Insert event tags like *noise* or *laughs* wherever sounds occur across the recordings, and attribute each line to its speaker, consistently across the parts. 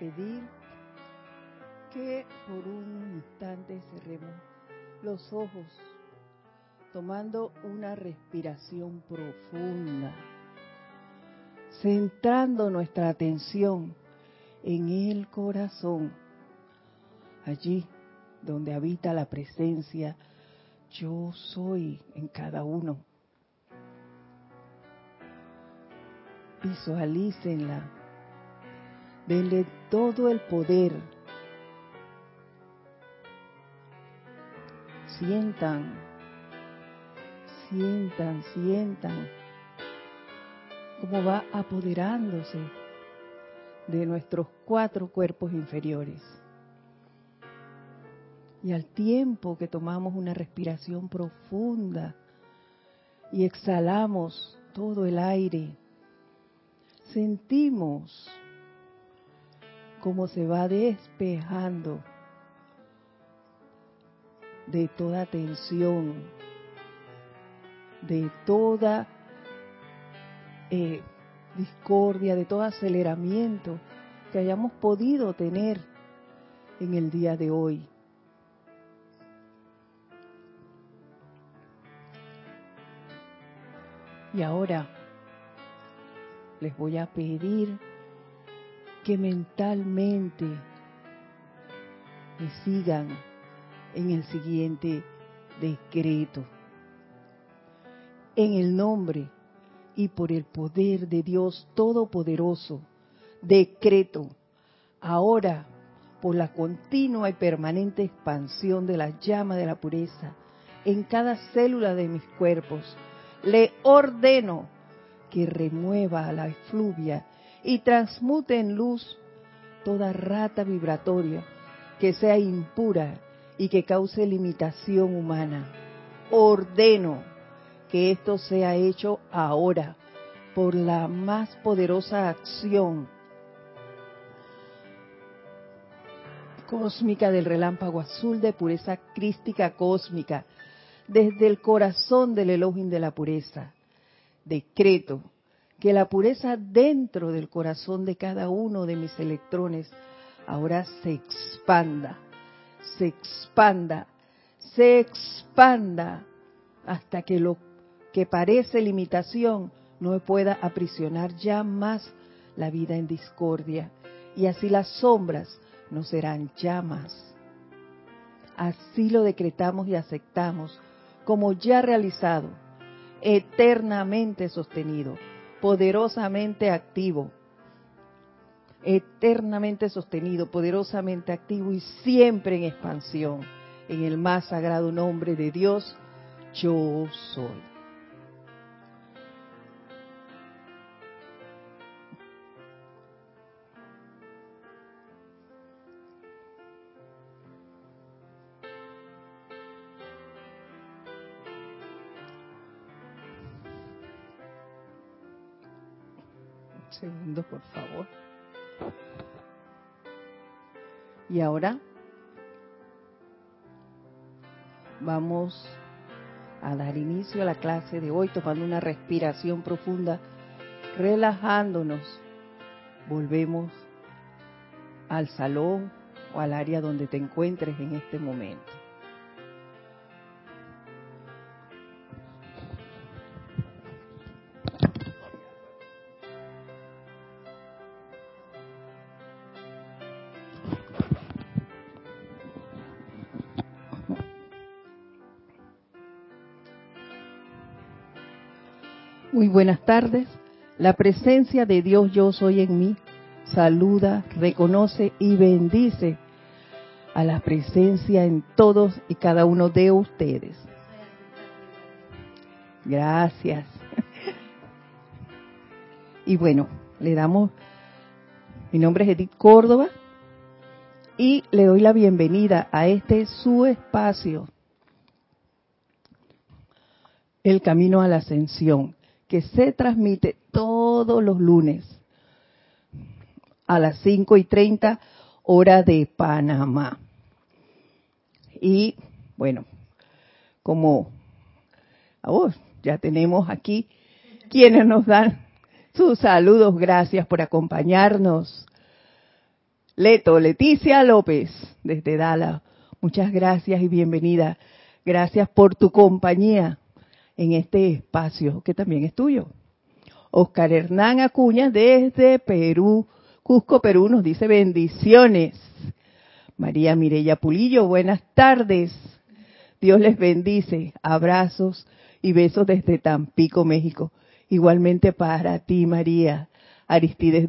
Speaker 1: pedir que por un instante cerremos los ojos, tomando una respiración profunda, centrando nuestra atención en el corazón, allí donde habita la presencia yo soy en cada uno. Visualícenla. Denle todo el poder. Sientan, sientan, sientan cómo va apoderándose de nuestros cuatro cuerpos inferiores. Y al tiempo que tomamos una respiración profunda y exhalamos todo el aire, sentimos cómo se va despejando de toda tensión, de toda eh, discordia, de todo aceleramiento que hayamos podido tener en el día de hoy. Y ahora les voy a pedir que mentalmente me sigan en el siguiente decreto. En el nombre y por el poder de Dios Todopoderoso, decreto ahora por la continua y permanente expansión de la llama de la pureza en cada célula de mis cuerpos, le ordeno que remueva la efluvia y transmute en luz toda rata vibratoria que sea impura y que cause limitación humana. Ordeno que esto sea hecho ahora por la más poderosa acción cósmica del relámpago azul de pureza crística cósmica desde el corazón del Elohim de la pureza. Decreto que la pureza dentro del corazón de cada uno de mis electrones ahora se expanda, se expanda, se expanda hasta que lo que parece limitación no pueda aprisionar ya más la vida en discordia y así las sombras no serán llamas. Así lo decretamos y aceptamos como ya realizado, eternamente sostenido, poderosamente activo, eternamente sostenido, poderosamente activo y siempre en expansión, en el más sagrado nombre de Dios, yo soy. Segundo, por favor. Y ahora vamos a dar inicio a la clase de hoy tomando una respiración profunda, relajándonos. Volvemos al salón o al área donde te encuentres en este momento. Buenas tardes. La presencia de Dios yo soy en mí saluda, reconoce y bendice a la presencia en todos y cada uno de ustedes. Gracias. Y bueno, le damos, mi nombre es Edith Córdoba y le doy la bienvenida a este su espacio, El Camino a la Ascensión que se transmite todos los lunes a las 5 y 30 hora de Panamá. Y bueno, como oh, ya tenemos aquí quienes nos dan sus saludos, gracias por acompañarnos. Leto, Leticia López, desde Dala. Muchas gracias y bienvenida. Gracias por tu compañía en este espacio que también es tuyo. Oscar Hernán Acuña desde Perú, Cusco, Perú, nos dice bendiciones. María Mirella Pulillo, buenas tardes. Dios les bendice. Abrazos y besos desde Tampico, México. Igualmente para ti, María. Aristides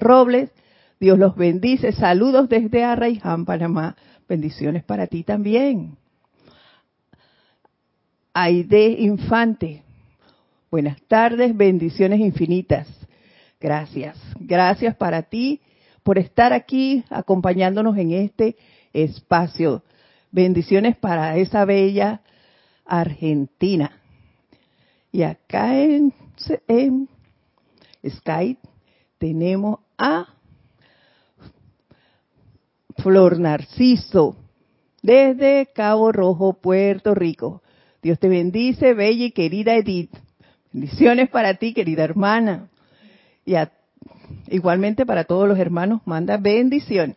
Speaker 1: Robles, Dios los bendice. Saludos desde Arraiján, Panamá. Bendiciones para ti también. Aide Infante, buenas tardes, bendiciones infinitas. Gracias, gracias para ti por estar aquí acompañándonos en este espacio. Bendiciones para esa bella Argentina. Y acá en, Skype tenemos a Flor Narciso desde Cabo Rojo, Puerto Rico. Dios te bendice, bella y querida Edith. Bendiciones para ti, querida hermana. Y igualmente para todos los hermanos, manda bendiciones.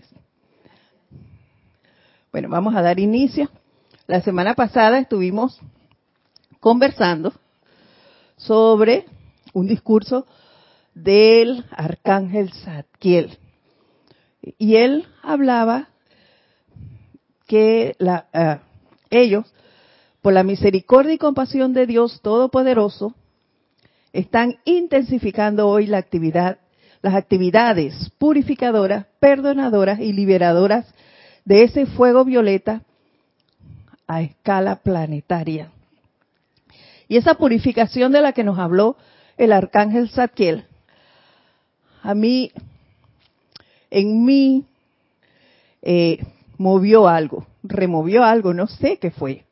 Speaker 1: Bueno, vamos a dar inicio. La semana pasada estuvimos conversando sobre un discurso del arcángel Zadkiel. Y él hablaba que la, uh, ellos, por la misericordia y compasión de Dios Todopoderoso, están intensificando hoy la actividad, las actividades purificadoras, perdonadoras y liberadoras de ese fuego violeta a escala planetaria. Y esa purificación de la que nos habló el arcángel Zadkiel, a mí, en mí, eh, movió algo, removió algo, no sé qué fue,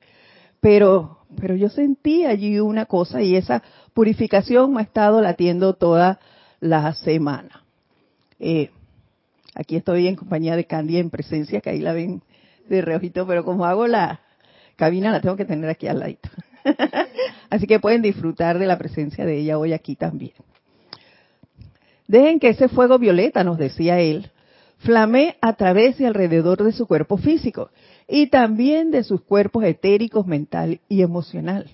Speaker 1: pero, pero yo sentí allí una cosa y esa purificación me ha estado latiendo toda la semana. Eh, aquí estoy en compañía de Candy en presencia, que ahí la ven de reojito, pero como hago la cabina la tengo que tener aquí al ladito. *laughs* Así que pueden disfrutar de la presencia de ella hoy aquí también. Dejen que ese fuego violeta, nos decía él, flame a través y alrededor de su cuerpo físico y también de sus cuerpos etéricos, mental y emocional,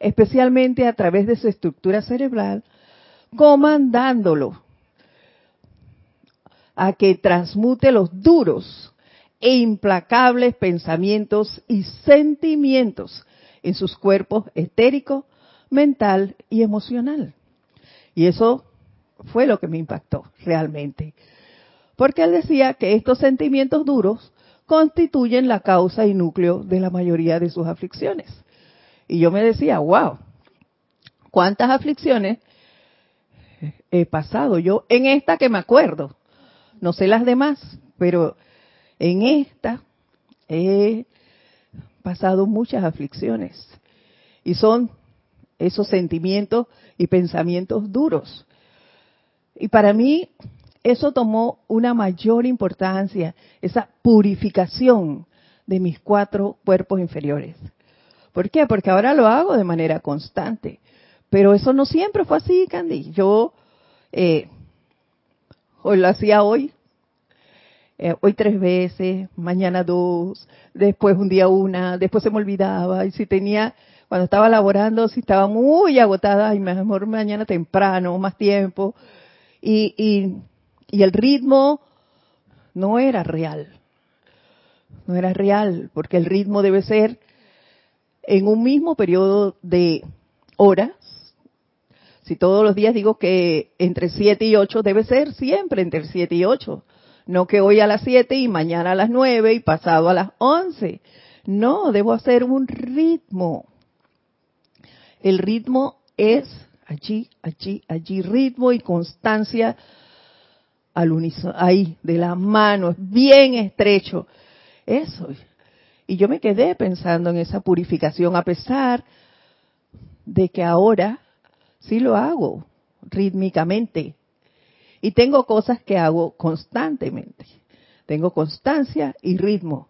Speaker 1: especialmente a través de su estructura cerebral, comandándolo a que transmute los duros e implacables pensamientos y sentimientos en sus cuerpos etérico, mental y emocional. Y eso fue lo que me impactó realmente. Porque él decía que estos sentimientos duros constituyen la causa y núcleo de la mayoría de sus aflicciones. Y yo me decía, wow, ¿cuántas aflicciones he pasado yo en esta que me acuerdo? No sé las demás, pero en esta he pasado muchas aflicciones. Y son esos sentimientos y pensamientos duros. Y para mí eso tomó una mayor importancia, esa purificación de mis cuatro cuerpos inferiores. ¿Por qué? Porque ahora lo hago de manera constante. Pero eso no siempre fue así, Candy. Yo eh, hoy lo hacía hoy, eh, hoy tres veces, mañana dos, después un día una, después se me olvidaba. Y si tenía, cuando estaba laborando, si estaba muy agotada, y mejor mañana temprano, más tiempo y, y, el ritmo no era real. No era real, porque el ritmo debe ser en un mismo periodo de horas. Si todos los días digo que entre 7 y 8 debe ser siempre entre 7 y 8. No que hoy a las 7 y mañana a las 9 y pasado a las 11. No, debo hacer un ritmo. El ritmo es allí, allí, allí, ritmo y constancia al unísono, ahí, de la mano, es bien estrecho. Eso. Y yo me quedé pensando en esa purificación, a pesar de que ahora sí lo hago rítmicamente. Y tengo cosas que hago constantemente. Tengo constancia y ritmo.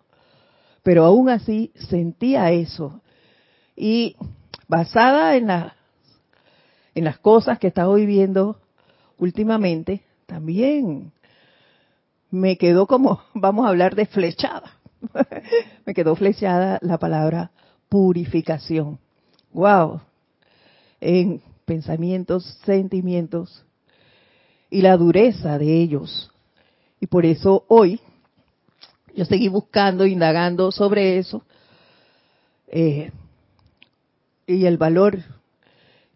Speaker 1: Pero aún así sentía eso. Y basada en la en las cosas que he estado viviendo últimamente, también me quedó como, *laughs* vamos a hablar de flechada. *laughs* me quedó flechada la palabra purificación. Wow. En pensamientos, sentimientos y la dureza de ellos. Y por eso hoy yo seguí buscando, indagando sobre eso eh, y el valor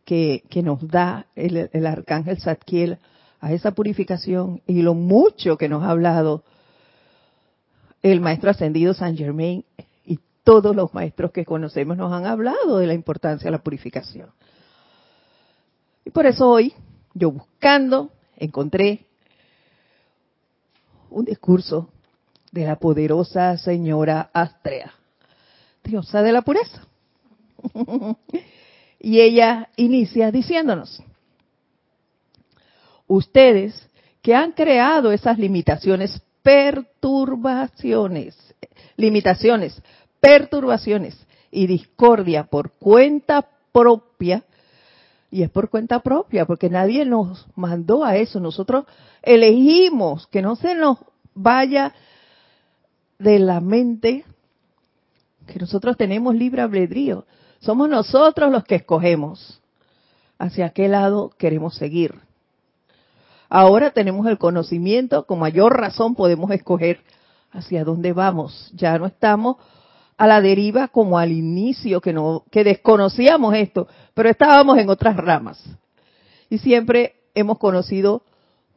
Speaker 1: que, nos da el, el arcángel Zadkiel a esa purificación y lo mucho que nos ha hablado el maestro ascendido San Germain y todos los maestros que conocemos nos han hablado de la importancia de la purificación. Y por eso hoy, yo buscando, encontré un discurso de la poderosa señora Astrea, diosa de la pureza. *laughs* y ella inicia diciéndonos, ustedes que han creado esas limitaciones, perturbaciones, limitaciones, perturbaciones y discordia por cuenta propia, y es por cuenta propia, porque nadie nos mandó a eso, nosotros elegimos que no se nos vaya de la mente que nosotros tenemos libre albedrío. Somos nosotros los que escogemos hacia qué lado queremos seguir. Ahora tenemos el conocimiento, con mayor razón podemos escoger hacia dónde vamos. Ya no estamos a la deriva como al inicio que no que desconocíamos esto, pero estábamos en otras ramas. Y siempre hemos conocido,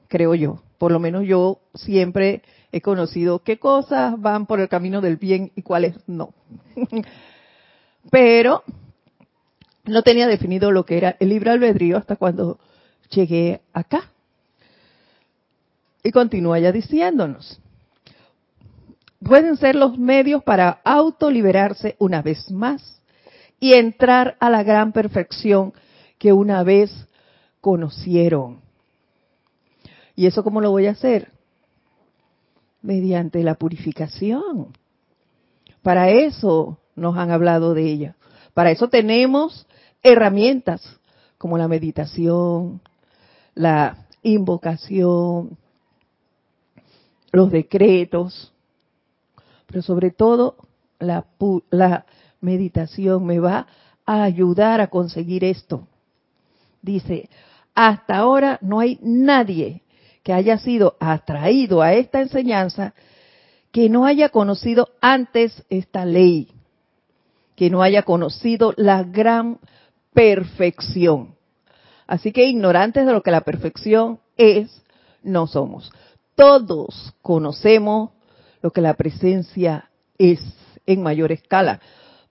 Speaker 1: creo yo, por lo menos yo siempre he conocido qué cosas van por el camino del bien y cuáles no. *laughs* pero no tenía definido lo que era el libre albedrío hasta cuando llegué acá. Y continúa ya diciéndonos, pueden ser los medios para autoliberarse una vez más y entrar a la gran perfección que una vez conocieron. ¿Y eso cómo lo voy a hacer? Mediante la purificación. Para eso nos han hablado de ella. Para eso tenemos herramientas como la meditación, la invocación, los decretos, pero sobre todo la, la meditación me va a ayudar a conseguir esto. Dice, hasta ahora no hay nadie que haya sido atraído a esta enseñanza que no haya conocido antes esta ley, que no haya conocido la gran perfección. Así que ignorantes de lo que la perfección es, no somos todos conocemos lo que la presencia es en mayor escala,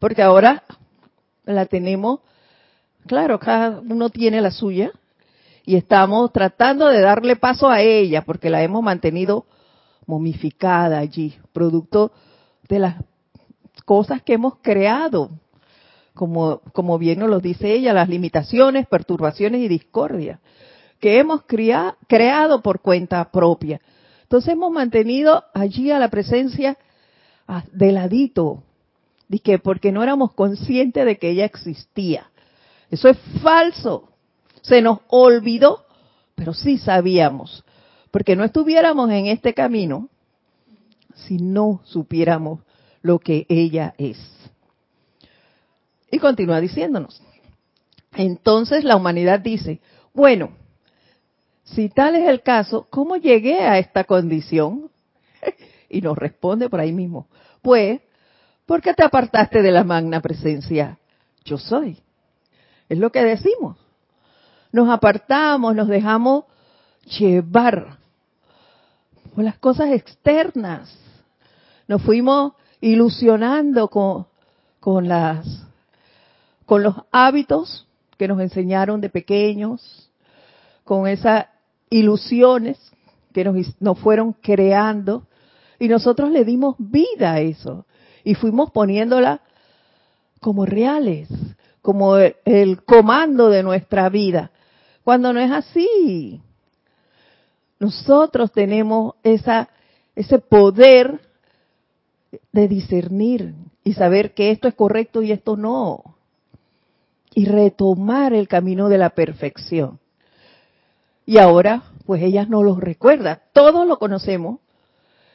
Speaker 1: porque ahora la tenemos, claro, cada uno tiene la suya y estamos tratando de darle paso a ella porque la hemos mantenido momificada allí, producto de las cosas que hemos creado, como, como bien nos lo dice ella, las limitaciones, perturbaciones y discordia, que hemos creado por cuenta propia. Entonces hemos mantenido allí a la presencia ah, de ladito, que porque no éramos conscientes de que ella existía. Eso es falso. Se nos olvidó, pero sí sabíamos. Porque no estuviéramos en este camino si no supiéramos lo que ella es. Y continúa diciéndonos. Entonces la humanidad dice, bueno, si tal es el caso, ¿cómo llegué a esta condición? *laughs* y nos responde por ahí mismo, pues, ¿por qué te apartaste de la magna presencia? Yo soy. Es lo que decimos. Nos apartamos, nos dejamos llevar por las cosas externas. Nos fuimos ilusionando con, con las con los hábitos que nos enseñaron de pequeños, con esa ilusiones que nos, fueron creando y nosotros le dimos vida a eso y fuimos poniéndola como reales, como el, comando de nuestra vida, cuando no es así. Nosotros tenemos esa, ese poder de discernir y saber que esto es correcto y esto no. Y retomar el camino de la perfección. Y ahora, pues ella no los recuerda. Todos lo conocemos,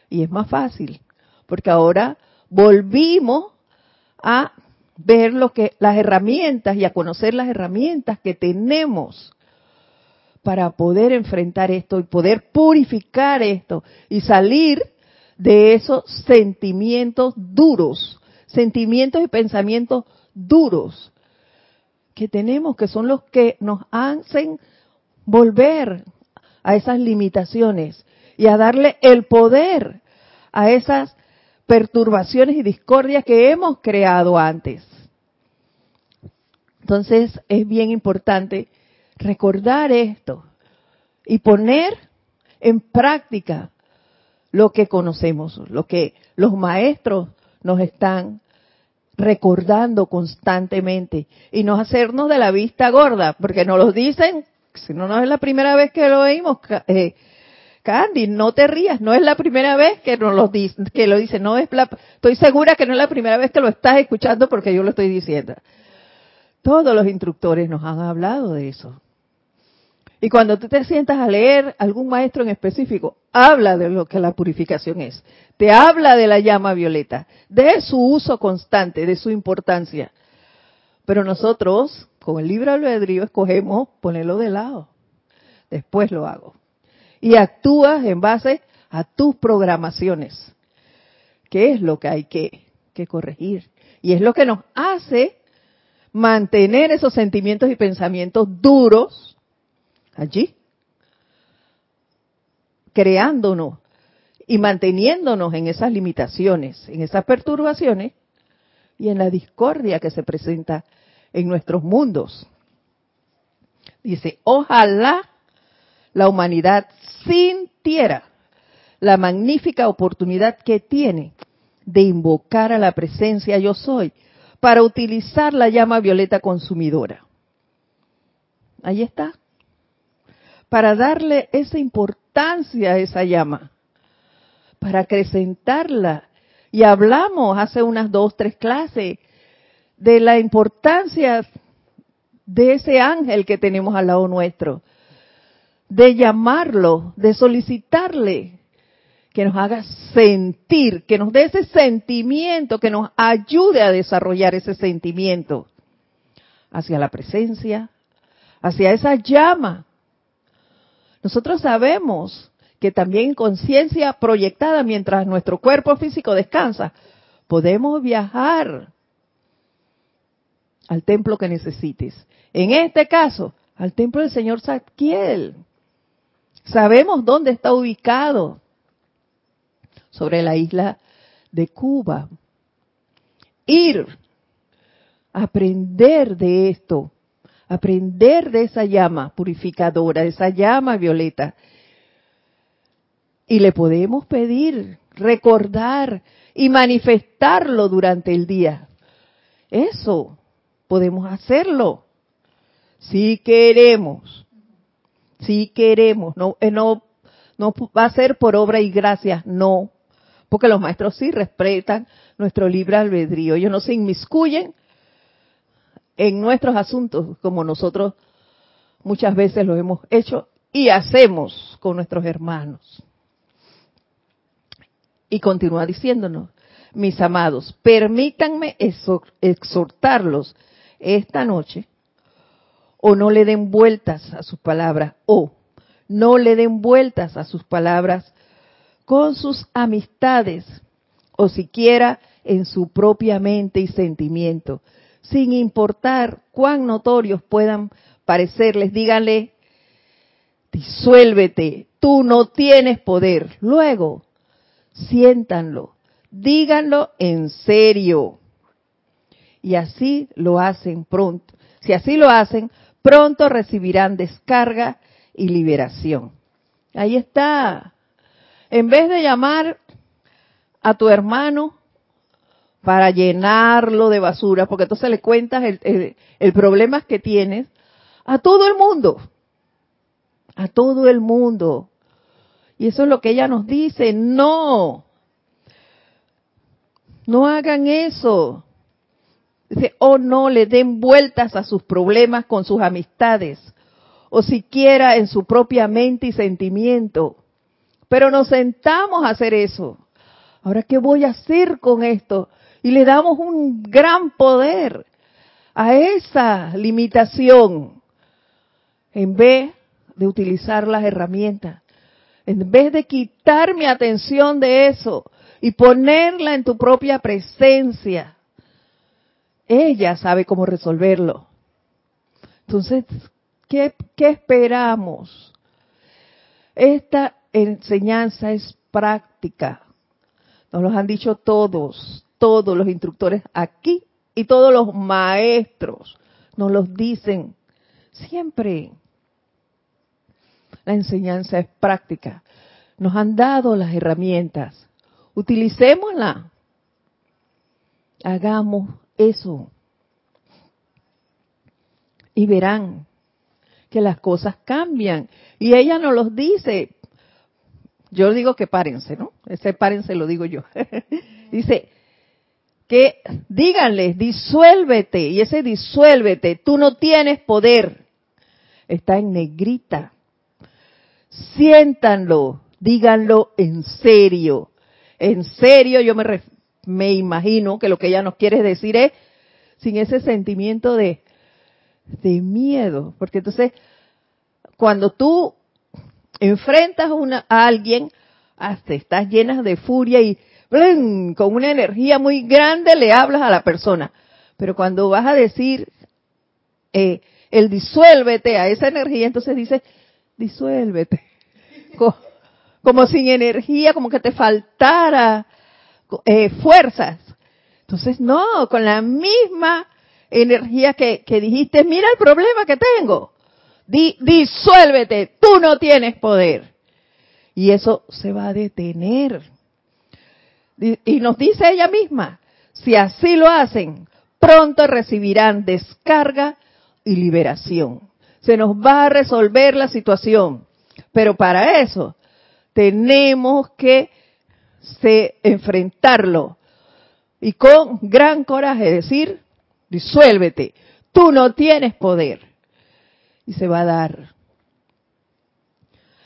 Speaker 1: Y es más fácil, porque ahora volvimos a ver lo que las herramientas y a conocer las herramientas que tenemos para poder enfrentar esto y poder purificar esto y salir de esos sentimientos duros, sentimientos y pensamientos duros que tenemos, que son los que nos hacen volver a esas limitaciones y a darle el poder a esas perturbaciones y discordias que hemos creado antes. Entonces es bien importante recordar esto y poner en práctica lo que conocemos, lo que los maestros nos están recordando constantemente y no hacernos de la vista gorda, porque nos lo dicen, si no, no es la primera vez que lo oímos, eh, Candy, no te rías, no es la primera vez que nos lo dicen, que lo no es estoy segura que no es la primera vez que lo estás escuchando porque yo lo estoy diciendo. Todos los instructores nos han hablado de eso. Y cuando tú te sientas a leer algún maestro en específico, habla de lo que la purificación es. Te habla de la llama violeta, de su uso constante, de su importancia. Pero nosotros, con el libro albedrío, escogemos ponerlo de lado. Después lo hago. Y actúas en base a tus programaciones. ¿Qué es lo que hay que, que corregir? Y es lo que nos hace mantener esos sentimientos y pensamientos duros allí, creándonos y manteniéndonos en esas limitaciones, en esas perturbaciones y en la discordia que se presenta en nuestros mundos. Dice, ojalá la humanidad sintiera la magnífica oportunidad que tiene de invocar a la presencia yo soy para utilizar la llama violeta consumidora. Ahí está. Para darle esa importancia a esa llama, para acrecentarla. Y hablamos hace unas dos, tres clases de la importancia de ese ángel que tenemos al lado nuestro, de llamarlo, de solicitarle que nos haga sentir, que nos dé ese sentimiento, que nos ayude a desarrollar ese sentimiento hacia la presencia, hacia esa llama. Nosotros sabemos que también conciencia proyectada mientras nuestro cuerpo físico descansa, podemos viajar al templo que necesites. En este caso, al templo del Señor Zadkiel. Sabemos dónde está ubicado sobre la isla de Cuba. Ir, aprender de esto, aprender de esa llama purificadora, esa llama violeta. Y le podemos pedir, recordar y manifestarlo durante el día. Eso podemos hacerlo. Si queremos, si queremos, no, eh, no, no va a ser por obra y gracia, no, porque los maestros sí respetan nuestro libre albedrío. Ellos no se inmiscuyen en nuestros asuntos como nosotros muchas veces lo hemos hecho y hacemos con nuestros hermanos. Y continúa diciéndonos, mis amados, permítanme exhortarlos esta noche o no le den vueltas a sus palabras o no le den vueltas a sus palabras con sus amistades o siquiera en su propia mente y sentimiento, sin importar cuán notorios puedan parecerles, díganle, disuélvete, tú no tienes poder. Luego, siéntanlo, díganlo en serio. Y así lo hacen pronto. Si así lo hacen, pronto recibirán descarga y liberación. Ahí está. En vez de llamar a tu hermano para llenarlo de basura, porque entonces le cuentas el, el, problema que tienes, a todo el mundo, a todo el mundo. Y eso es lo que ella nos dice, no, no hagan eso. Dice, oh, no le den vueltas a sus problemas con sus amistades, o siquiera en su propia mente y sentimiento Pero nos sentamos a hacer eso. Ahora, ¿qué voy a hacer con esto? Y le damos un gran poder a esa limitación en vez de utilizar las herramientas. En vez de quitar mi atención de eso y ponerla en tu propia presencia, ella sabe cómo resolverlo. Entonces, ¿qué, esperamos? Esta enseñanza es práctica. Nos lo han dicho todos, todos los instructores aquí y todos los maestros nos los dicen siempre. La enseñanza es práctica. Nos han dado las herramientas. Utilicémosla. Hagamos eso. Y verán que las cosas cambian. Y ella nos los dice. Yo digo que párense, ¿no? Ese párense lo digo yo. *laughs* dice que díganles, disuélvete. Y ese disuélvete, tú no tienes poder. Está en negrita. Siéntanlo, díganlo en serio. En serio, yo me, me imagino que lo que ella nos quiere decir es sin ese sentimiento de, de miedo. Porque entonces, cuando tú enfrentas una, a alguien, hasta estás llena de furia y con una energía muy grande le hablas a la persona. Pero cuando vas a decir eh, el disuélvete a esa energía, entonces dices, disuélvete. *laughs* Como, sin energía, como que te faltara eh, fuerzas. Entonces, no, con la misma energía que, dijiste, mira el problema que tengo. disuélvete, tú no tienes poder. Y eso se va a detener. Y nos dice ella misma, si así lo hacen, pronto recibirán descarga y liberación. Se nos va a resolver la situación. Pero para eso tenemos que se, enfrentarlo y con gran coraje decir, disuélvete, tú no tienes poder. Y se va a dar.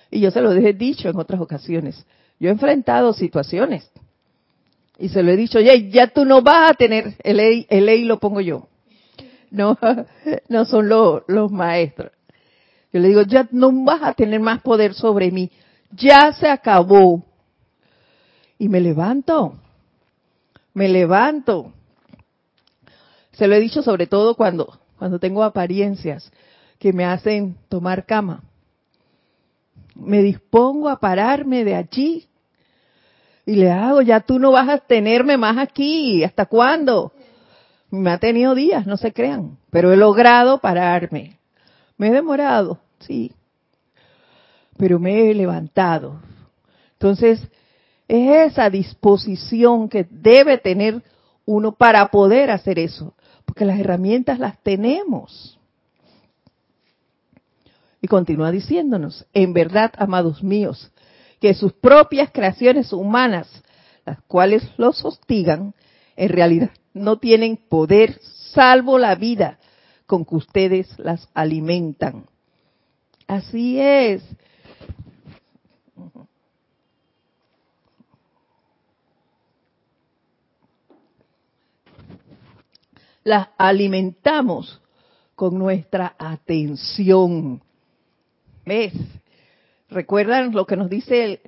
Speaker 1: Y yo se lo he dicho en otras ocasiones. Yo he enfrentado situaciones y se lo he dicho, ya, ya tú no vas a tener, el ley, el ley lo pongo yo. No, *laughs* no son los, los maestros. Yo le digo, ya no vas a tener más poder sobre mí. Ya se acabó. Y me levanto. Me levanto. Se lo he dicho sobre todo cuando, cuando tengo apariencias que me hacen tomar cama. Me dispongo a pararme de allí y le hago, ya tú no vas a tenerme más aquí. ¿Hasta cuándo? Me ha tenido días, no se crean. Pero he logrado pararme. Me he demorado, sí. Pero me he levantado. Entonces, es esa disposición que debe tener uno para poder hacer eso. Porque las herramientas las tenemos. Y continúa diciéndonos, en verdad, amados míos, que sus propias creaciones humanas, las cuales los hostigan, en realidad no tienen poder salvo la vida con que ustedes las alimentan. Así es. Las alimentamos con nuestra atención. ¿Ves? ¿Recuerdan lo que nos dice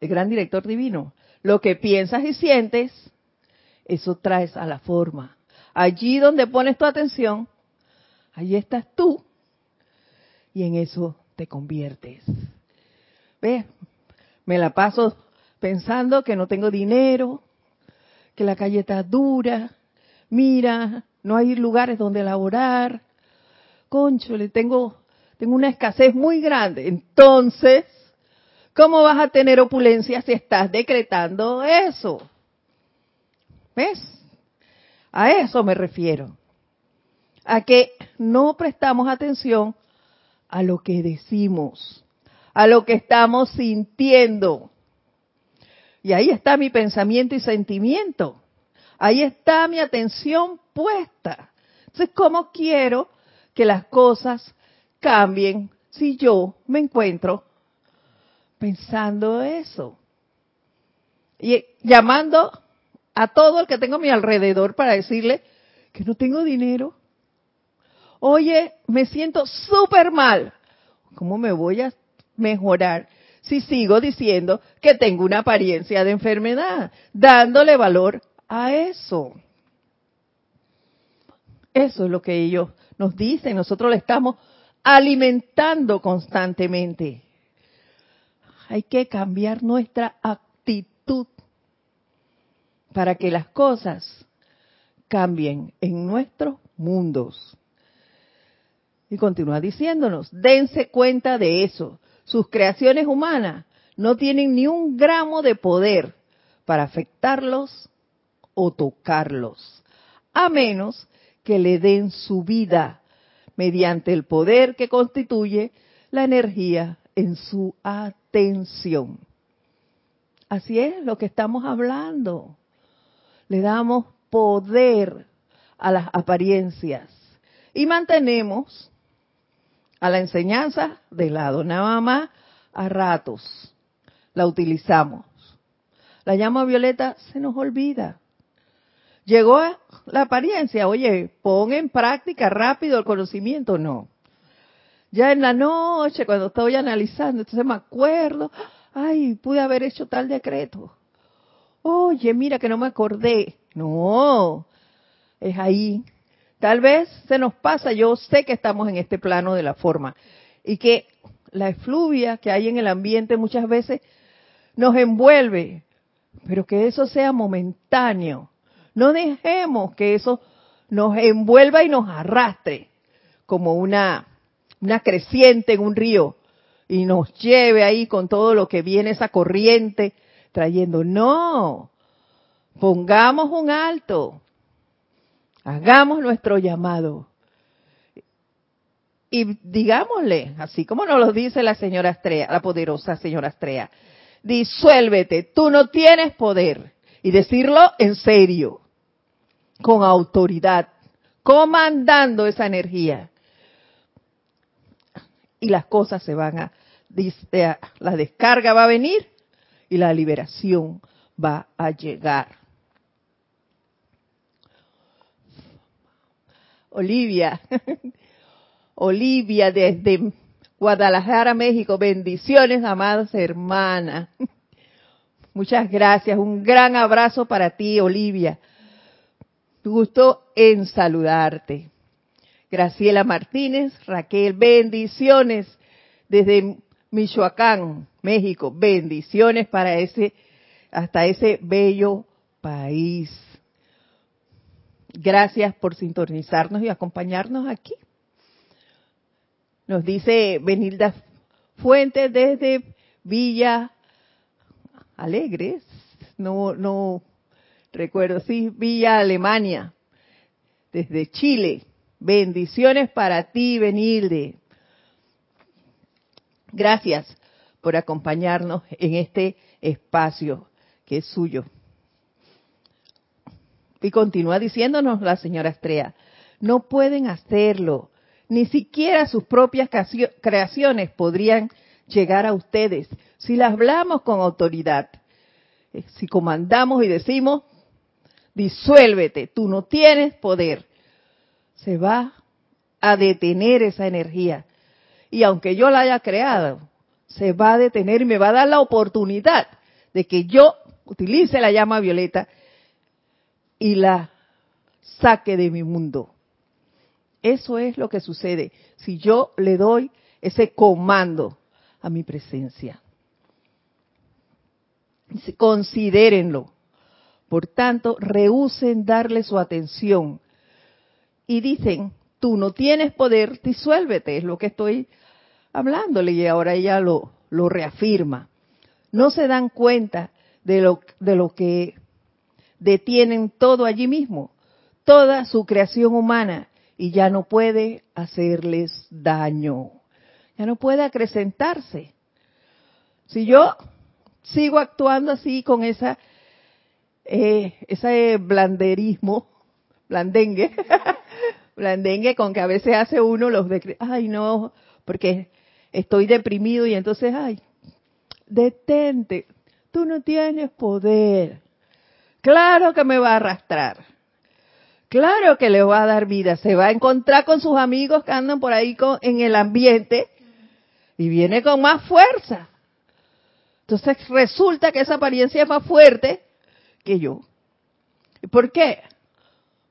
Speaker 1: el, gran director divino? Lo que piensas y sientes, eso traes a la forma. Allí donde pones tu atención, allí estás tú y en eso te conviertes. ¿Ves? Me la paso pensando que no tengo dinero, que la calle está dura, mira, no hay lugares donde laborar, concho, le tengo tengo una escasez muy grande. Entonces, ¿cómo vas a tener opulencia si estás decretando eso? ¿Ves? A eso me refiero. A que no prestamos atención a lo que decimos, a lo que estamos sintiendo. Y ahí está mi pensamiento y sentimiento. Ahí está mi atención puesta. Entonces, ¿cómo quiero que las cosas cambien si yo me encuentro pensando eso. Y llamando a todo el que tengo a mi alrededor para decirle que no tengo dinero. Oye, me siento súper mal. ¿Cómo me voy a mejorar si sigo diciendo que tengo una apariencia de enfermedad? Dándole valor a eso. Eso es lo que ellos nos dicen. Nosotros le estamos alimentando constantemente. Hay que cambiar nuestra actitud para que las cosas cambien en nuestros mundos. Y continúa diciéndonos, dense cuenta de eso. Sus creaciones humanas no tienen ni un gramo de poder para afectarlos o tocarlos, a menos que le den su vida mediante el poder que constituye la energía en su atención. Así es lo que estamos hablando. Le damos poder a las apariencias y mantenemos a la enseñanza de lado, nada más a ratos la utilizamos. La llama violeta se nos olvida. Llegó la apariencia, oye, pon en práctica rápido el conocimiento, no. Ya en la noche, cuando estoy analizando, entonces me acuerdo, ay, pude haber hecho tal decreto. Oye, mira que no me acordé. No, es ahí. Tal vez se nos pasa, yo sé que estamos en este plano de la forma y que la efluvia que hay en el ambiente muchas veces nos envuelve, pero que eso sea momentáneo no dejemos que eso nos envuelva y nos arrastre como una, una creciente en un río y nos lleve ahí con todo lo que viene esa corriente trayendo. No, pongamos un alto, hagamos nuestro llamado y digámosle, así como nos lo dice la señora Estrella, la poderosa señora Estrella, disuélvete, tú no tienes poder. Y decirlo en serio con autoridad, comandando esa energía. Y las cosas se van a, la descarga va a venir y la liberación va a llegar. Olivia, *laughs* Olivia desde Guadalajara, México, bendiciones, amadas hermanas. *laughs* Muchas gracias, un gran abrazo para ti, Olivia. Gusto en saludarte. Graciela Martínez, Raquel, bendiciones desde Michoacán, México. Bendiciones para ese, hasta ese bello país. Gracias por sintonizarnos y acompañarnos aquí. Nos dice Benilda Fuentes desde Villa Alegres. No, no recuerdo, sí, Villa Alemania, desde Chile. Bendiciones para ti, Benilde. Gracias por acompañarnos en este espacio que es suyo. Y continúa diciéndonos la señora Estrella, no pueden hacerlo, ni siquiera sus propias creaciones podrían llegar a ustedes si las hablamos con autoridad, eh, si comandamos y decimos, disuélvete, tú no tienes poder. Se va a detener esa energía. Y aunque yo la haya creado, se va a detener y me va a dar la oportunidad de que yo utilice la llama violeta y la saque de mi mundo. Eso es lo que sucede si yo le doy ese comando a mi presencia. Considérenlo. Por tanto, rehúsen darle su atención. Y dicen, tú no tienes poder, disuélvete, es lo que estoy hablándole y ahora ella lo, lo reafirma. No se dan cuenta de lo, de lo que detienen todo allí mismo, toda su creación humana, y ya no puede hacerles daño, ya no puede acrecentarse. Si yo sigo actuando así con esa eh, ese blanderismo, blandengue, *laughs* blandengue con que a veces hace uno los de, ay no, porque estoy deprimido y entonces, ay, detente, tú no tienes poder. Claro que me va a arrastrar. Claro que le va a dar vida. Se va a encontrar con sus amigos que andan por ahí en el ambiente y viene con más fuerza. Entonces resulta que esa apariencia es más fuerte que yo. ¿Por qué?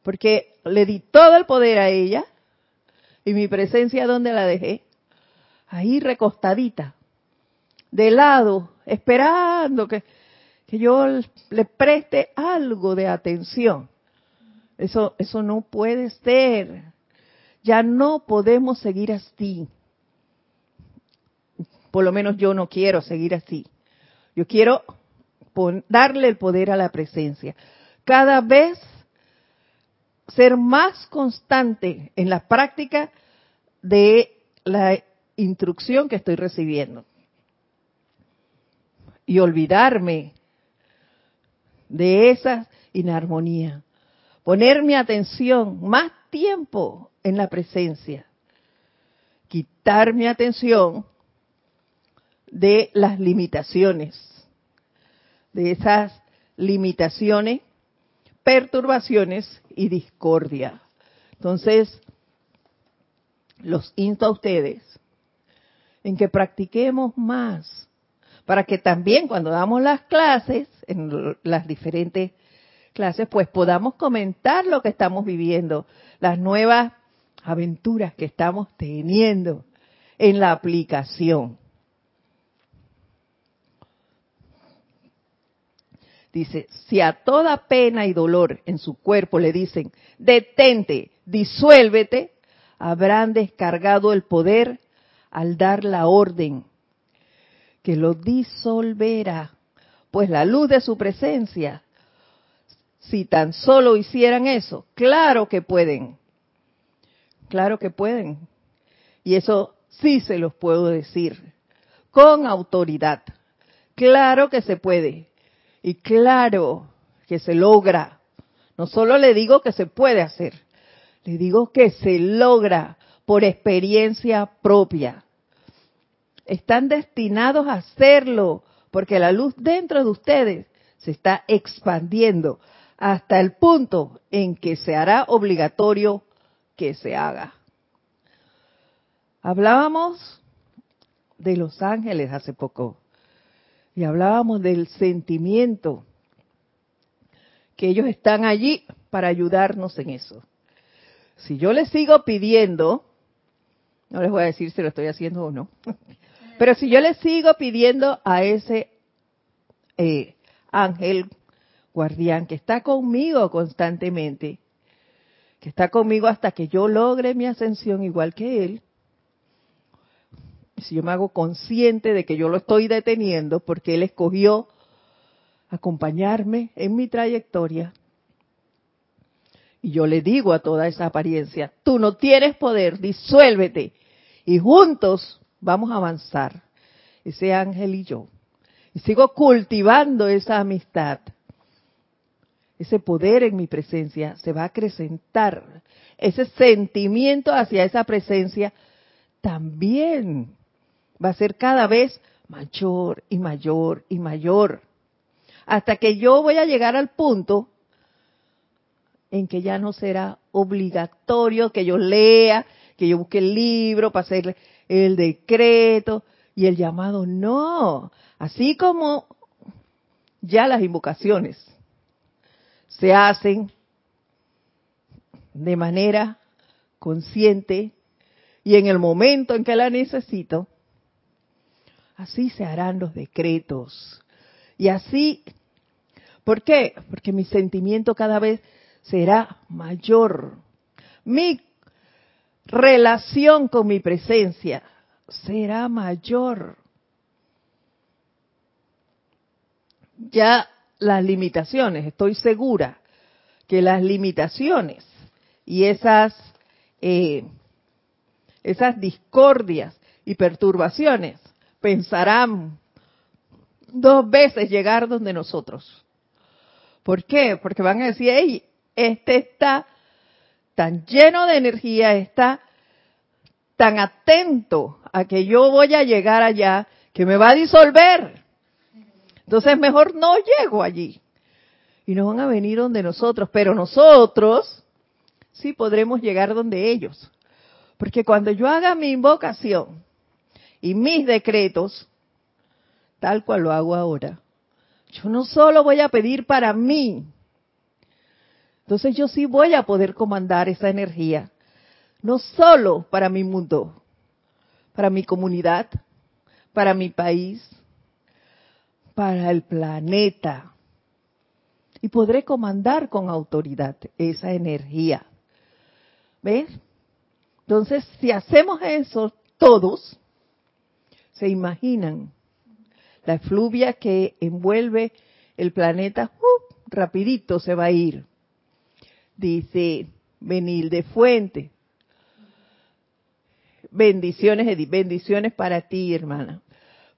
Speaker 1: Porque le di todo el poder a ella y mi presencia, ¿dónde la dejé? Ahí recostadita, de lado, esperando que, que yo le preste algo de atención. Eso, eso no puede ser. Ya no podemos seguir así. Por lo menos yo no quiero seguir así. Yo quiero darle el poder a la presencia. Cada vez ser más constante en la práctica de la instrucción que estoy recibiendo. Y olvidarme de esa inarmonía. Poner mi atención más tiempo en la presencia. Quitar mi atención de las limitaciones, de esas limitaciones, perturbaciones y discordia. Entonces, los insto a ustedes en que practiquemos más, para que también cuando damos las clases, en las diferentes clases, pues podamos comentar lo que estamos viviendo, las nuevas aventuras que estamos teniendo en la aplicación. Dice, si a toda pena y dolor en su cuerpo le dicen, detente, disuélvete, habrán descargado el poder al dar la orden que lo disolverá, pues la luz de su presencia, si tan solo hicieran eso, claro que pueden, claro que pueden, y eso sí se los puedo decir, con autoridad, claro que se puede, y claro que se logra. No solo le digo que se puede hacer, le digo que se logra por experiencia propia. Están destinados a hacerlo porque la luz dentro de ustedes se está expandiendo hasta el punto en que se hará obligatorio que se haga. Hablábamos de los ángeles hace poco y hablábamos del sentimiento que ellos están allí para ayudarnos en eso. Si yo les sigo pidiendo, no les voy a decir si lo estoy haciendo o no, *laughs* pero si yo les sigo pidiendo a ese eh, ángel guardián que está conmigo constantemente, que está conmigo hasta que yo logre mi ascensión igual que él, si yo me hago consciente de que yo lo estoy deteniendo porque Él escogió acompañarme en mi trayectoria, y yo le digo a toda esa apariencia, tú no tienes poder, disuélvete, y juntos vamos a avanzar, ese ángel y yo. Y sigo cultivando esa amistad. Ese poder en mi presencia se va a acrecentar. Ese sentimiento hacia esa presencia también va a ser cada vez mayor y mayor y mayor. Hasta que yo voy a llegar al punto en que ya no será obligatorio que yo lea, que yo busque el libro para hacer el decreto y el llamado. No, así como ya las invocaciones se hacen de manera consciente y en el momento en que la necesito, Así se harán los decretos. Y así, ¿por qué? Porque mi sentimiento cada vez será mayor. Mi relación con mi presencia será mayor. Ya las limitaciones, estoy segura que las limitaciones y esas, eh, esas discordias y perturbaciones pensarán dos veces llegar donde nosotros. ¿Por qué? Porque van a decir, hey, este está tan lleno de energía, está tan atento a que yo voy a llegar allá, que me va a disolver. Entonces mejor no llego allí. Y no van a venir donde nosotros, pero nosotros sí podremos llegar donde ellos. Porque cuando yo haga mi invocación y mis decretos, tal cual lo hago ahora, yo no solo voy a pedir para mí, entonces yo sí voy a poder comandar esa energía, no solo para mi mundo, para mi comunidad, para mi país, para el planeta. Y podré comandar con autoridad esa energía. ¿Ves? Entonces, si hacemos eso todos, se imaginan la efluvia que envuelve el planeta, uh, rapidito se va a ir. Dice Benil de Fuente. Bendiciones, Edith, bendiciones para ti, hermana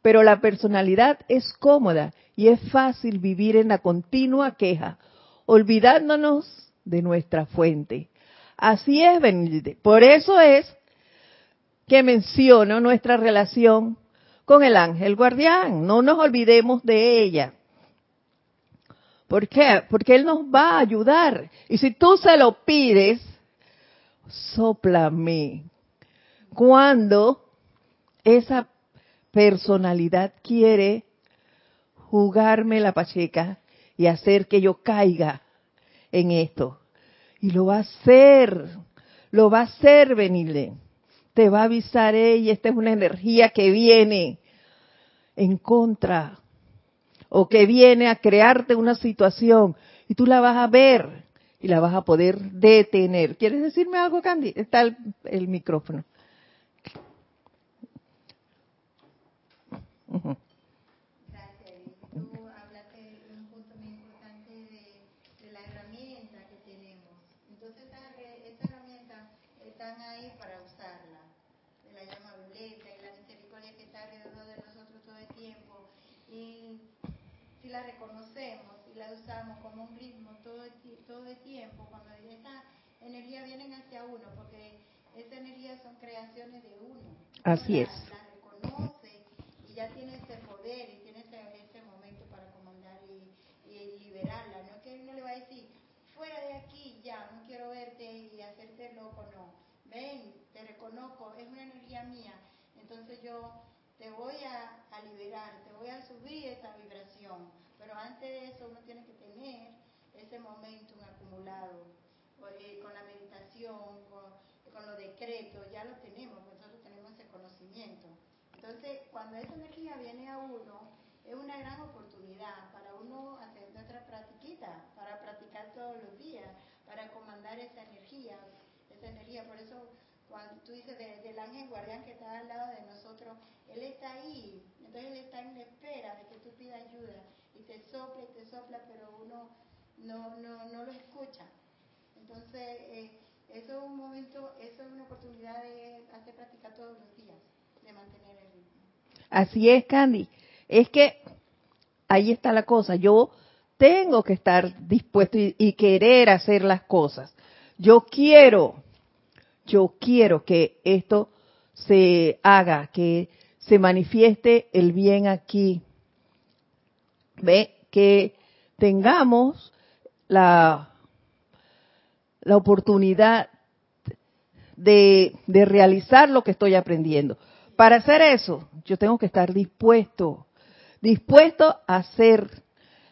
Speaker 1: pero la personalidad es cómoda y es fácil vivir en la continua queja, olvidándonos de nuestra fuente. Así es, Benedite. Por eso es que menciono nuestra relación con el ángel guardián. No nos olvidemos de ella. ¿Por qué? Porque Él nos va a ayudar. Y si tú se lo pides, soplame. Cuando esa personalidad quiere jugarme la pacheca y hacer que yo caiga en esto. Y lo va a hacer, lo va a hacer, venirle. Te va a avisar ella, esta es una energía que viene en contra o que viene a crearte una situación y tú la vas a ver y la vas a poder detener. ¿Quieres decirme algo, Candy? Está el, micrófono.
Speaker 2: Gracias, Tú hablaste de un punto muy importante de, la herramienta que tenemos. Entonces, estas herramientas están ahí para usarla. De la llama violeta y la misericordia que está alrededor de nosotros todo el tiempo. Y si la reconocemos y la usamos como un ritmo todo el, todo el tiempo, cuando esa energía vienen hacia uno, porque esa energía son creaciones de uno.
Speaker 1: Así es.
Speaker 2: La reconoce ya tiene ese poder y tiene ese, momento para comandar y, liberarla. No es que uno le va a decir, fuera de aquí ya, no quiero verte y hacerte loco, no. Ven, te reconozco, es una energía mía. Entonces yo te voy a, liberar, te voy a subir esa vibración. Pero antes de eso uno tiene que tener ese momento acumulado. Eh, con la meditación, con, con los decretos, ya lo tenemos, nosotros tenemos ese conocimiento. Entonces, cuando esa energía viene a uno, es una gran para uno hacer nuestra practiquita, para practicar todos los días, para comandar esa energía, esa energía. Por eso, cuando tú dices del ángel guardián que está al lado de nosotros, él está ahí, entonces él está en espera de que tú pidas ayuda y te sopla y te sopla, pero uno no, no, no lo escucha. Entonces, eh, eso es un momento, eso es una oportunidad de hacer practicar todos los días, de mantener
Speaker 1: Así es, Candy. Es que ahí está la cosa. Yo tengo que estar dispuesto y, querer hacer las cosas. Yo quiero, yo quiero que esto se haga, que se manifieste el bien aquí. Ve, que tengamos la, la oportunidad de, de realizar lo que estoy aprendiendo. Para hacer eso, yo tengo que estar dispuesto, dispuesto a hacer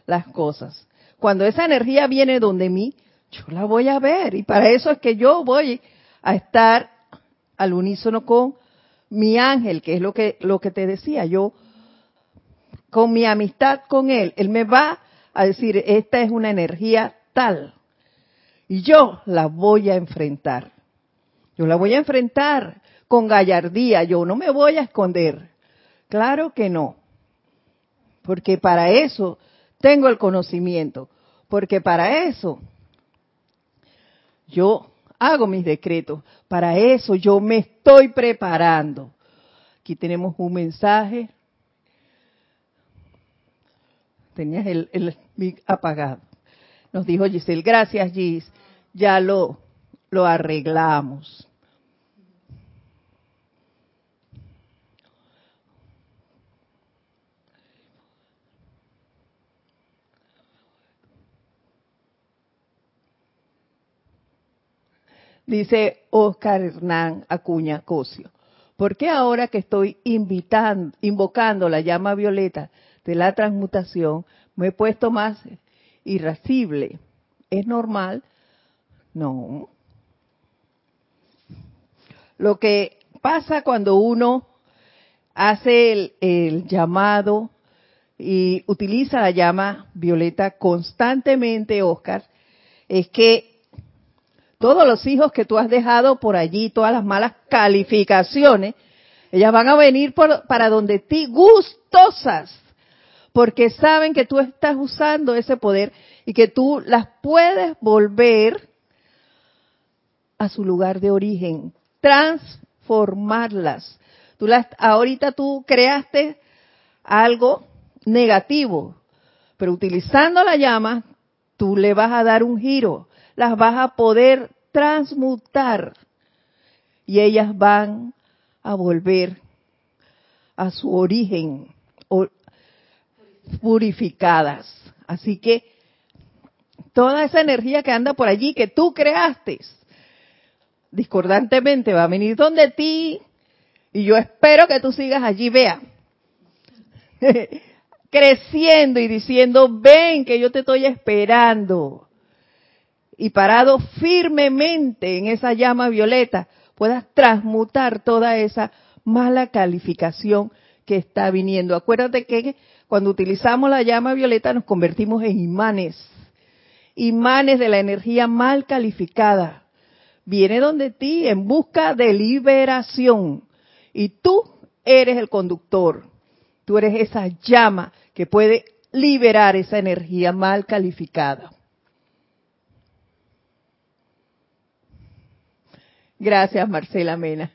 Speaker 1: las cosas. Cuando esa energía viene donde mí, yo la voy a ver y para eso es que yo voy a estar al unísono con mi ángel, que es lo que lo que te decía, yo con mi amistad con él, él me va a decir, esta es una energía tal y yo la voy a enfrentar. Yo la voy a enfrentar con gallardía, yo no me voy a esconder. Claro que no. Porque para eso tengo el conocimiento. Porque para eso yo hago mis decretos. Para eso yo me estoy preparando. Aquí tenemos un mensaje. Tenías el, mic apagado. Nos dijo Giselle, gracias Gis, ya lo, lo arreglamos. Dice Oscar Hernán Acuña Cosio. ¿Por qué ahora que estoy invitando, invocando la llama violeta de la transmutación, me he puesto más irascible? ¿Es normal? No. Lo que pasa cuando uno hace el, el llamado y utiliza la llama violeta constantemente, Oscar, es que todos los hijos que tú has dejado por allí, todas las malas calificaciones, ellas van a venir para donde ti gustosas, porque saben que tú estás usando ese poder y que tú las puedes volver a su lugar de origen, transformarlas. Tú las, ahorita tú creaste algo negativo, pero utilizando la llama, tú le vas a dar un giro las vas a poder transmutar. Y ellas van a volver a su origen purificadas. Así que toda esa energía que anda por allí, que tú creaste, discordantemente va a venir donde ti y yo espero que tú sigas allí, vea, *laughs* creciendo y diciendo, ven que yo te estoy esperando y parado firmemente en esa llama violeta, puedas transmutar toda esa mala calificación que está viniendo. Acuérdate que cuando utilizamos la llama violeta nos convertimos en imanes, imanes de la energía mal calificada. Viene donde ti en busca de liberación y tú eres el conductor, tú eres esa llama que puede liberar esa energía mal calificada. Gracias, Marcela Mena.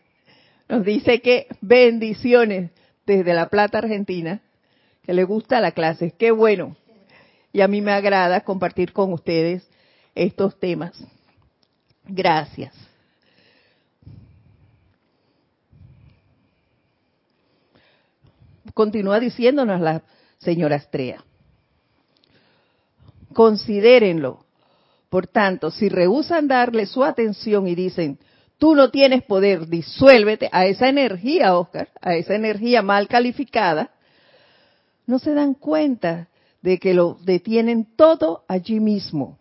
Speaker 1: Nos dice que bendiciones desde La Plata, Argentina, que le gusta la clase. Qué bueno. Y a mí me agrada compartir con ustedes estos temas. Gracias. Continúa diciéndonos la señora Estrella. Considérenlo. Por tanto, si rehusan darle su atención y dicen, tú no tienes poder, disuélvete a esa energía, Oscar, a esa energía mal calificada, no se dan cuenta de que lo detienen todo allí mismo,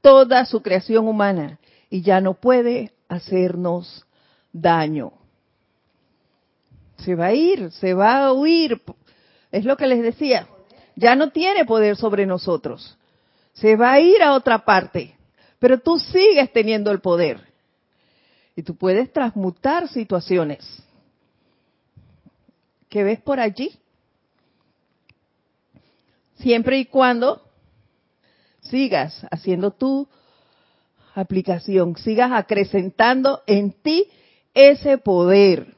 Speaker 1: toda su creación humana, y ya no puede hacernos daño. Se va a ir, se va a huir, es lo que les decía, ya no tiene poder sobre nosotros, se va a ir a otra parte, pero tú sigues teniendo el poder. Y tú puedes transmutar situaciones que ves por allí. Siempre y cuando sigas haciendo tu aplicación, sigas acrecentando en ti ese poder.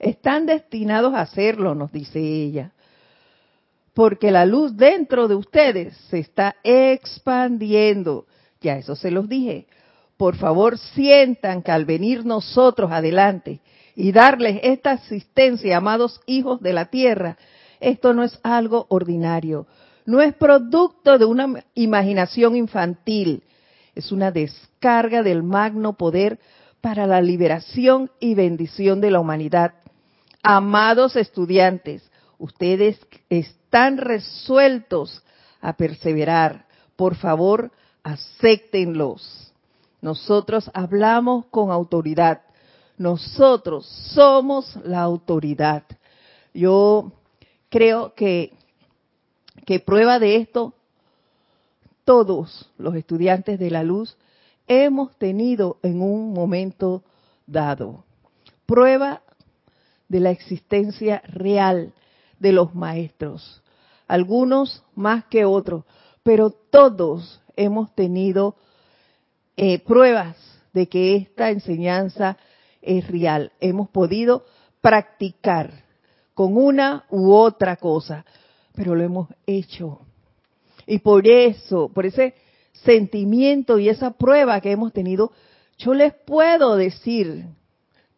Speaker 1: Están destinados a hacerlo, nos dice ella porque la luz dentro de ustedes se está expandiendo. Ya eso se los dije. Por favor, sientan que al venir nosotros adelante y darles esta asistencia, amados hijos de la tierra, esto no es algo ordinario, no es producto de una imaginación infantil, es una descarga del magno poder para la liberación y bendición de la humanidad. Amados estudiantes, ustedes resueltos a perseverar, por favor, acéptenlos. Nosotros hablamos con autoridad. Nosotros somos la autoridad. Yo creo que, que prueba de esto, todos los estudiantes de la luz hemos tenido en un momento dado. Prueba de la existencia real de los maestros, algunos más que otros, pero todos hemos tenido eh, pruebas de que esta enseñanza es real. Hemos podido practicar con una u otra cosa, pero lo hemos hecho. Y por eso, por ese sentimiento y esa prueba que hemos tenido, yo les puedo decir,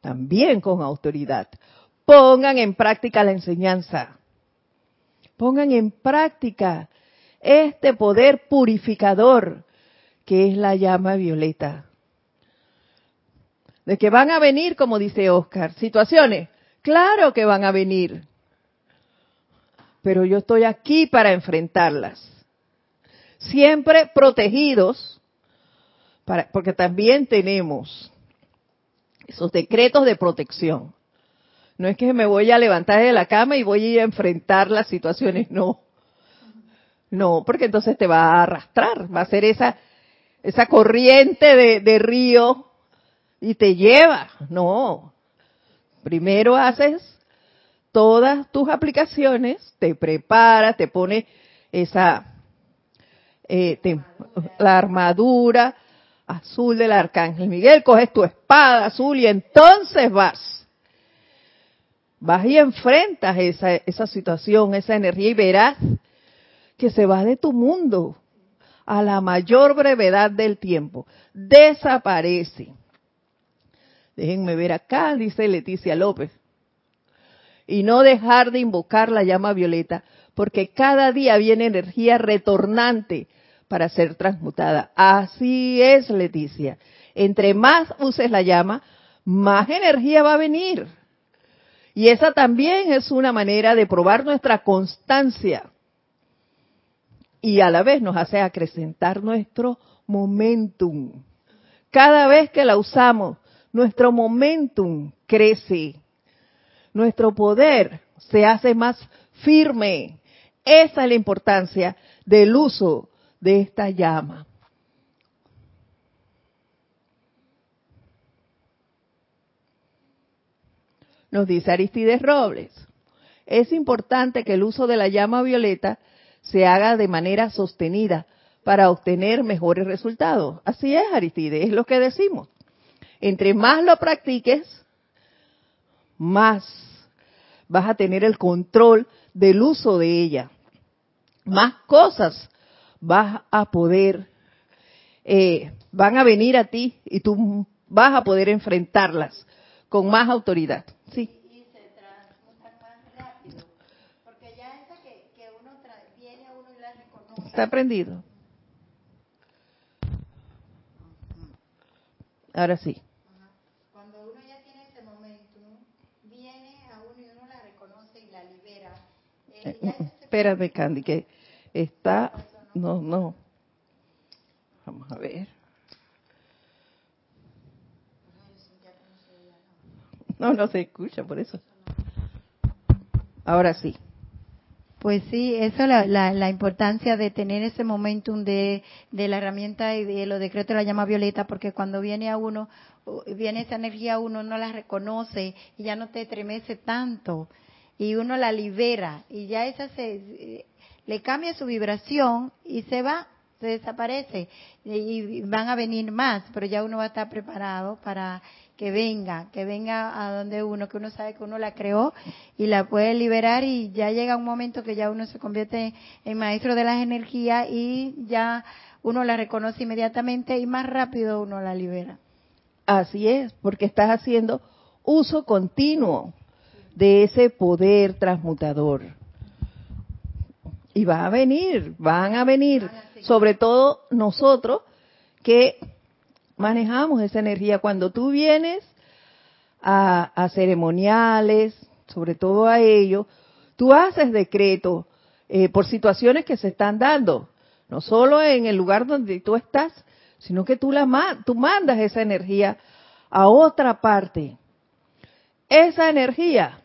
Speaker 1: también con autoridad, pongan en práctica la enseñanza. Pongan en práctica este poder purificador que es la llama violeta. De que van a venir, como dice Oscar, situaciones. Claro que van a venir. Pero yo estoy aquí para enfrentarlas. Siempre protegidos, para, porque también tenemos esos decretos de protección. No es que me voy a levantar de la cama y voy a ir a enfrentar las situaciones, no. No, porque entonces te va a arrastrar, va a ser esa, esa corriente de, de río y te lleva. No. Primero haces todas tus aplicaciones, te preparas, te pones esa, eh, la armadura azul del arcángel Miguel, coges tu espada azul y entonces vas vas y enfrentas esa, esa situación, esa energía y verás que se va de tu mundo a la mayor brevedad del tiempo. Desaparece. Déjenme ver acá, dice Leticia López. Y no dejar de invocar la llama violeta, porque cada día viene energía retornante para ser transmutada. Así es, Leticia. Entre más uses la llama, más energía va a venir. Y esa también es una manera de probar nuestra constancia. Y a la vez nos hace acrecentar nuestro momentum. Cada vez que la usamos, nuestro momentum crece. Nuestro poder se hace más firme. Esa es la importancia del uso de esta llama. Nos dice Aristides Robles. Es importante que el uso de la llama violeta se haga de manera sostenida para obtener mejores resultados. Así es, Aristides, es lo que decimos. Entre más lo practiques, más vas a tener el control del uso de ella. Más cosas vas a poder, eh, van a venir a ti y tú vas a poder enfrentarlas con más autoridad. Sí.
Speaker 2: Y, se transmutan más rápido. Porque ya esa que, que uno viene a uno y la reconoce.
Speaker 1: Está prendido. Ahora sí.
Speaker 2: Cuando uno ya tiene ese momento, viene a uno y uno la reconoce y la libera. Eh, ya
Speaker 1: Espérame, Candy, que está... No, no. Vamos a ver. No, no se escucha, por eso. Ahora sí.
Speaker 2: Pues sí, eso es la, la, importancia de tener ese momentum de, de la herramienta y de los decretos de la llama violeta, porque cuando viene a uno, viene esa energía, uno no la reconoce y ya no te estremece tanto y uno la libera y ya esa se, le cambia su vibración y se va, se desaparece y van a venir más, pero ya uno va a estar preparado para que venga, que venga a donde uno, que uno sabe que uno la creó y la puede liberar y ya llega un momento que ya uno se convierte en maestro de las energías y ya uno la reconoce inmediatamente y más rápido uno la libera.
Speaker 1: Así es, porque estás haciendo uso continuo de ese poder transmutador. Y va a venir, van a venir, sobre todo nosotros que manejamos esa energía. Cuando tú vienes a, ceremoniales, sobre todo a ellos, tú haces decreto eh, por situaciones que se están dando, no solo en el lugar donde tú estás, sino que tú, la, tú mandas esa energía a otra parte. Esa energía,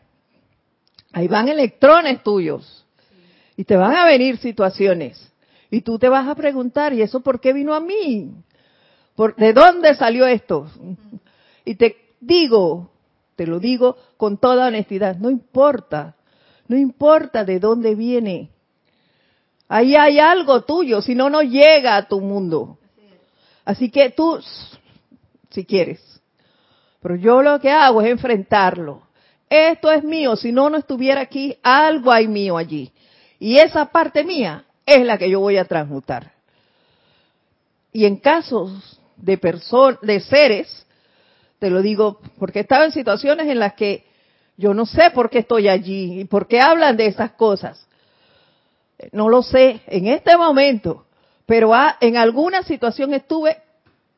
Speaker 1: ahí van electrones tuyos y te van a venir situaciones. Y tú te vas a preguntar, ¿y eso por qué vino a mí? ¿De dónde salió esto? Y te digo, te lo digo con toda honestidad, no importa, no importa de dónde viene. Ahí hay algo tuyo, si no, no llega a tu mundo. Así que tú, si quieres, pero yo lo que hago es enfrentarlo. Esto es mío, si no, no estuviera aquí, algo hay mío allí. Y esa parte mía es la que yo voy a transmutar. Y en casos de personas, de seres, te lo digo porque he estado en situaciones en las que yo no sé por qué estoy allí y por qué hablan de esas cosas. no lo sé en este momento, pero en alguna situación estuve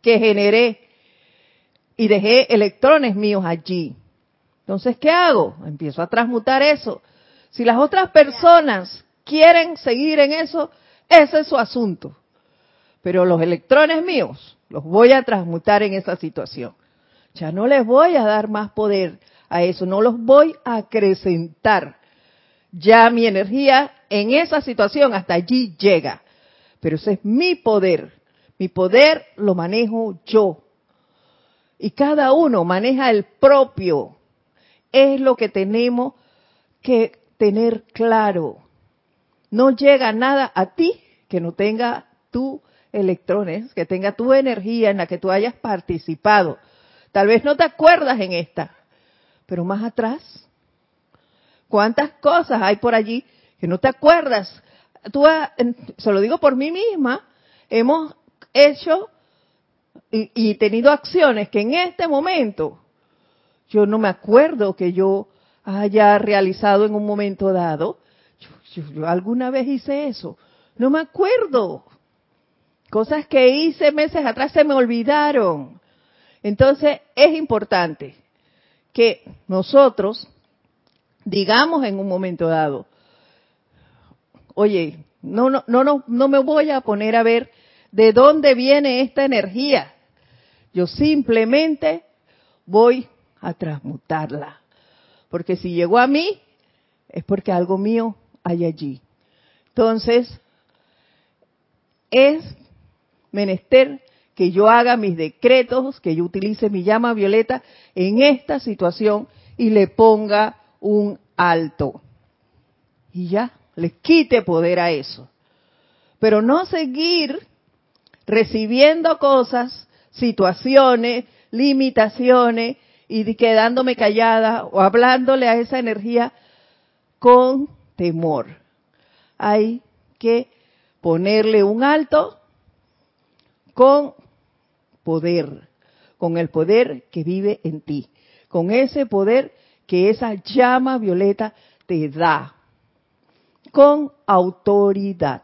Speaker 1: que generé y dejé electrones míos allí. Entonces, ¿qué hago? Empiezo a transmutar eso. Si las otras personas quieren seguir en eso, ese es su asunto. Pero los electrones míos los voy a transmutar en esa situación. Ya no les voy a dar más poder a eso, no los voy a acrecentar. Ya mi energía en esa situación hasta allí llega. Pero ese es mi poder. Mi poder lo manejo yo. Y cada uno maneja el propio. Es lo que tenemos que tener claro. No llega nada a ti que no tenga tu electrones, que tenga tu energía en la que tú hayas participado. Tal vez no te acuerdas en esta, pero más atrás, ¿cuántas cosas hay por allí que no te acuerdas? Tú, se lo digo por mí misma, hemos hecho y, y tenido acciones que en este momento yo no me acuerdo que yo haya realizado en un momento dado. Yo, alguna vez hice eso. No me acuerdo. Cosas que hice meses atrás se me olvidaron. Entonces es importante que nosotros digamos en un momento dado, oye, no, no, no, no me voy a poner a ver de dónde viene esta energía. Yo simplemente voy a transmutarla. Porque si llegó a mí, es porque algo mío hay allí. Entonces, es menester que yo haga mis decretos, que yo utilice mi llama violeta en esta situación y le ponga un alto. Y ya, le quite poder a eso. Pero no seguir recibiendo cosas, situaciones, limitaciones y quedándome callada o hablándole a esa energía con temor. Hay que ponerle un alto con poder, con el poder que vive en ti, con ese poder que esa llama violeta te da, con autoridad.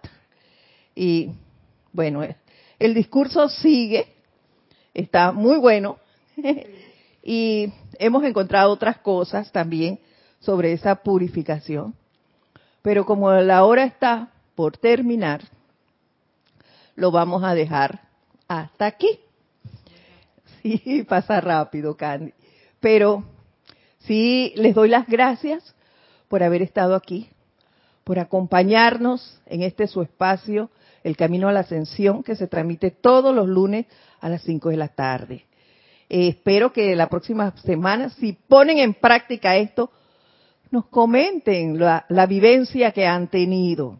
Speaker 1: Y bueno, el discurso sigue, está muy bueno. *laughs* Y hemos encontrado otras cosas también sobre esa purificación. Pero como la hora está por terminar, lo vamos a dejar hasta aquí. Sí, pasa rápido, Candy. Pero sí, les doy las gracias por haber estado aquí, por acompañarnos en este su espacio, el Camino a la Ascensión, que se transmite todos los lunes a las 5 de la tarde. Eh, espero que la próxima semana, si ponen en práctica esto, nos comenten la, la vivencia que han tenido.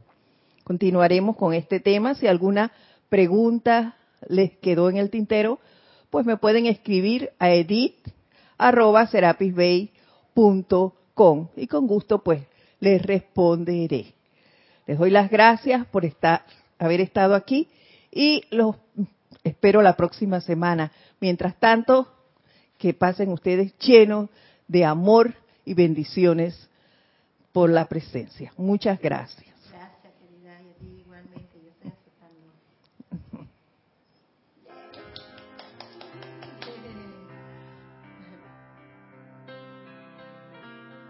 Speaker 1: Continuaremos con este tema. Si alguna pregunta les quedó en el tintero, pues me pueden escribir a edit.serapisbay.com y con gusto pues les responderé. Les doy las gracias por estar, haber estado aquí y los espero la próxima semana. Mientras tanto, que pasen ustedes llenos de amor y bendiciones por la presencia. Muchas gracias.